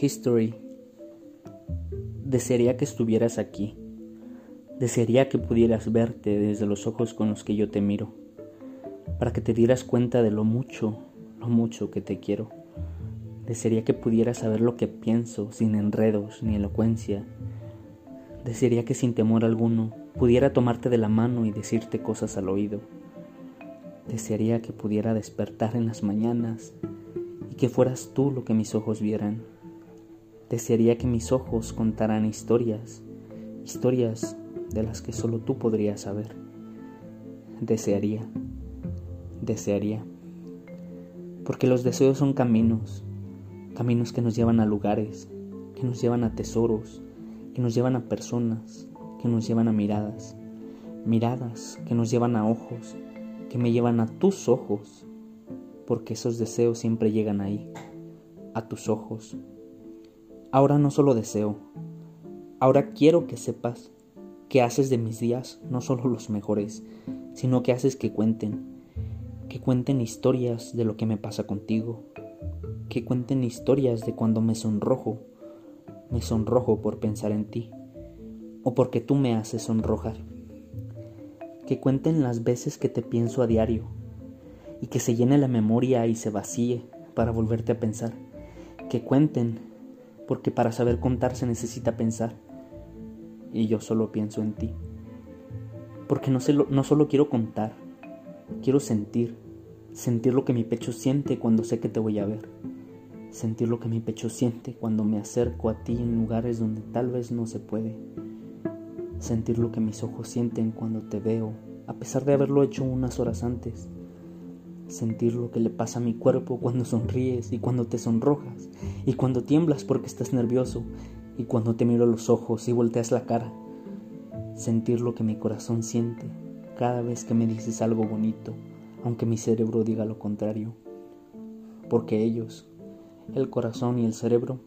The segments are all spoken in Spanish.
History. Desearía que estuvieras aquí. Desearía que pudieras verte desde los ojos con los que yo te miro, para que te dieras cuenta de lo mucho, lo mucho que te quiero. Desearía que pudieras saber lo que pienso sin enredos ni elocuencia. Desearía que sin temor alguno pudiera tomarte de la mano y decirte cosas al oído. Desearía que pudiera despertar en las mañanas y que fueras tú lo que mis ojos vieran. Desearía que mis ojos contaran historias, historias de las que solo tú podrías saber. Desearía, desearía. Porque los deseos son caminos, caminos que nos llevan a lugares, que nos llevan a tesoros, que nos llevan a personas, que nos llevan a miradas, miradas que nos llevan a ojos, que me llevan a tus ojos, porque esos deseos siempre llegan ahí, a tus ojos. Ahora no solo deseo, ahora quiero que sepas que haces de mis días no solo los mejores, sino que haces que cuenten, que cuenten historias de lo que me pasa contigo, que cuenten historias de cuando me sonrojo, me sonrojo por pensar en ti, o porque tú me haces sonrojar, que cuenten las veces que te pienso a diario, y que se llene la memoria y se vacíe para volverte a pensar, que cuenten, porque para saber contar se necesita pensar, y yo solo pienso en ti. Porque no, no solo quiero contar, quiero sentir, sentir lo que mi pecho siente cuando sé que te voy a ver, sentir lo que mi pecho siente cuando me acerco a ti en lugares donde tal vez no se puede, sentir lo que mis ojos sienten cuando te veo, a pesar de haberlo hecho unas horas antes, sentir lo que le pasa a mi cuerpo cuando sonríes y cuando te sonrojas y cuando tiemblas porque estás nervioso y cuando te miro a los ojos y volteas la cara, sentir lo que mi corazón siente cada vez que me dices algo bonito, aunque mi cerebro diga lo contrario. Porque ellos, el corazón y el cerebro,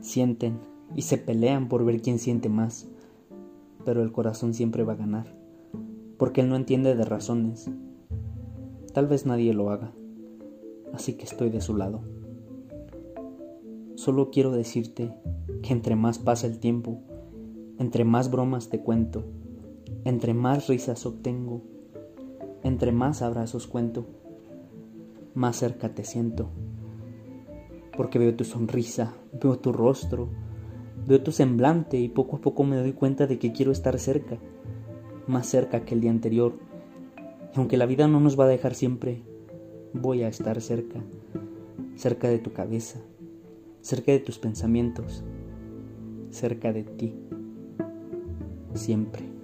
sienten y se pelean por ver quién siente más, pero el corazón siempre va a ganar, porque él no entiende de razones. Tal vez nadie lo haga, así que estoy de su lado. Solo quiero decirte que entre más pasa el tiempo, entre más bromas te cuento, entre más risas obtengo, entre más abrazos cuento, más cerca te siento. Porque veo tu sonrisa, veo tu rostro, veo tu semblante y poco a poco me doy cuenta de que quiero estar cerca, más cerca que el día anterior. Aunque la vida no nos va a dejar siempre, voy a estar cerca, cerca de tu cabeza, cerca de tus pensamientos, cerca de ti, siempre.